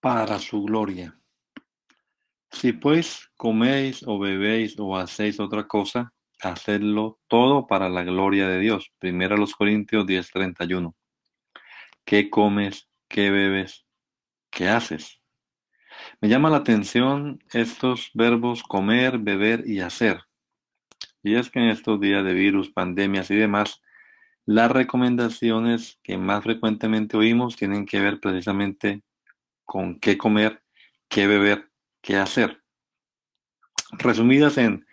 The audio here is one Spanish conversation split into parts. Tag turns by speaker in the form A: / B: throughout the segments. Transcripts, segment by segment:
A: Para su gloria. Si pues coméis o bebéis o hacéis otra cosa, hacedlo todo para la gloria de Dios. Primero los Corintios 10:31. ¿Qué comes? ¿Qué bebes? ¿Qué haces? Me llama la atención estos verbos comer, beber y hacer. Y es que en estos días de virus, pandemias y demás, las recomendaciones que más frecuentemente oímos tienen que ver precisamente con qué comer, qué beber, qué hacer. Resumidas en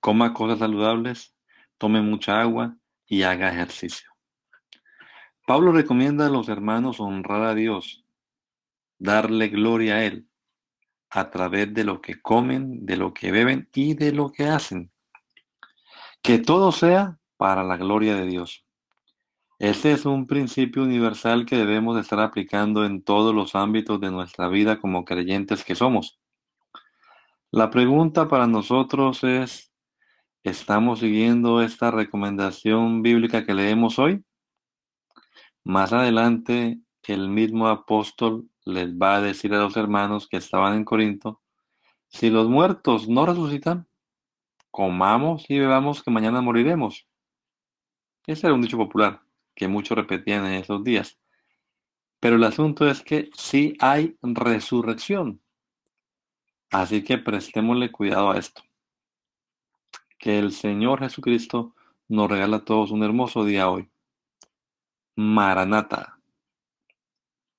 A: coma cosas saludables, tome mucha agua y haga ejercicio. Pablo recomienda a los hermanos honrar a Dios, darle gloria a Él a través de lo que comen, de lo que beben y de lo que hacen. Que todo sea para la gloria de Dios. Ese es un principio universal que debemos estar aplicando en todos los ámbitos de nuestra vida como creyentes que somos. La pregunta para nosotros es, ¿estamos siguiendo esta recomendación bíblica que leemos hoy? Más adelante, el mismo apóstol les va a decir a los hermanos que estaban en Corinto, si los muertos no resucitan, comamos y bebamos que mañana moriremos. Ese era un dicho popular que muchos repetían en esos días. Pero el asunto es que sí hay resurrección. Así que prestémosle cuidado a esto. Que el Señor Jesucristo nos regala a todos un hermoso día hoy. Maranata.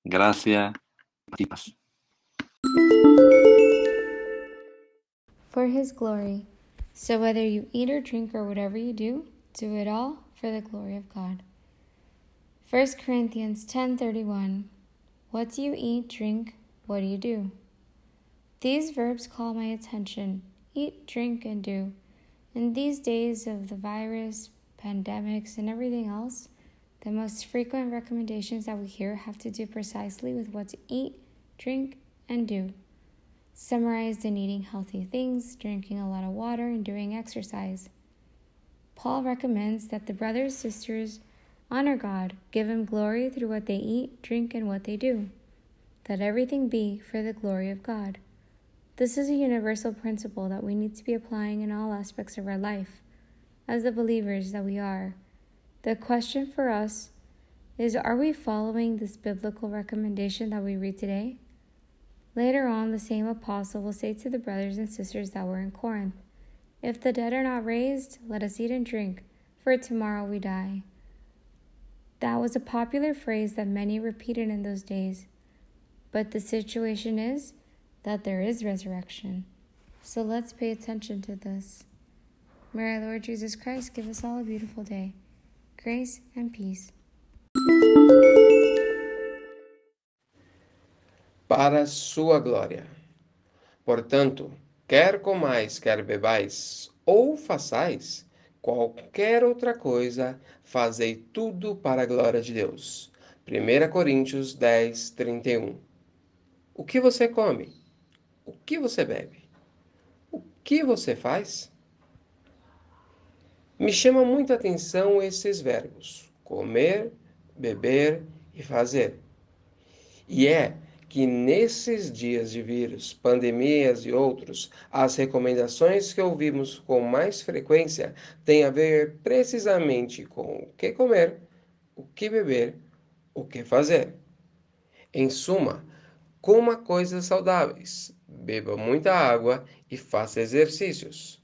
A: Gracias y.
B: For his glory. So whether you eat or drink or whatever you do, do it all for the glory of God. 1 Corinthians 10:31 What do you eat, drink, what do you do? These verbs call my attention. Eat, drink, and do. In these days of the virus, pandemics, and everything else, the most frequent recommendations that we hear have to do precisely with what to eat, drink, and do. Summarized in eating healthy things, drinking a lot of water, and doing exercise. Paul recommends that the brothers, sisters, Honor God, give Him glory through what they eat, drink, and what they do. Let everything be for the glory of God. This is a universal principle that we need to be applying in all aspects of our life, as the believers that we are. The question for us is Are we following this biblical recommendation that we read today? Later on, the same apostle will say to the brothers and sisters that were in Corinth, If the dead are not raised, let us eat and drink, for tomorrow we die. That was a popular phrase that many repeated in those days. But the situation is that there is resurrection. So let's pay attention to this. May our Lord Jesus Christ give us all a beautiful day. Grace and peace.
C: Para sua glória. Portanto, quer comais, quer bebais, ou façais, qualquer outra coisa, fazei tudo para a glória de Deus. 1 Coríntios 10, 31. O que você come? O que você bebe? O que você faz? Me chama muita atenção esses verbos: comer, beber e fazer. E é que nesses dias de vírus, pandemias e outros, as recomendações que ouvimos com mais frequência têm a ver precisamente com o que comer, o que beber, o que fazer. Em suma, coma coisas saudáveis, beba muita água e faça exercícios.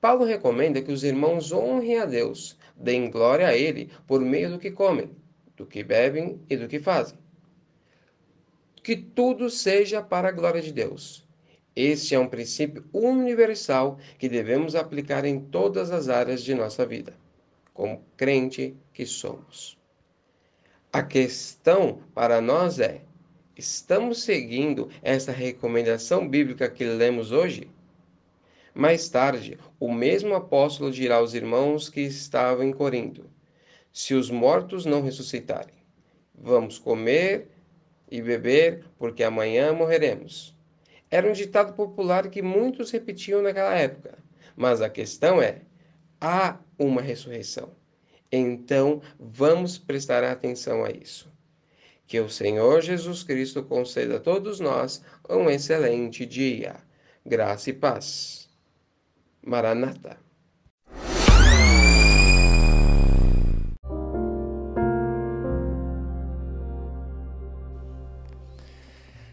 C: Paulo recomenda que os irmãos honrem a Deus, deem glória a Ele por meio do que comem, do que bebem e do que fazem que tudo seja para a glória de Deus. Este é um princípio universal que devemos aplicar em todas as áreas de nossa vida, como crente que somos. A questão para nós é: estamos seguindo essa recomendação bíblica que lemos hoje? Mais tarde, o mesmo apóstolo dirá aos irmãos que estavam em Corinto: Se os mortos não ressuscitarem, vamos comer e beber, porque amanhã morreremos. Era um ditado popular que muitos repetiam naquela época. Mas a questão é: há uma ressurreição. Então, vamos prestar atenção a isso. Que o Senhor Jesus Cristo conceda a todos nós um excelente dia. Graça e paz. Maranata.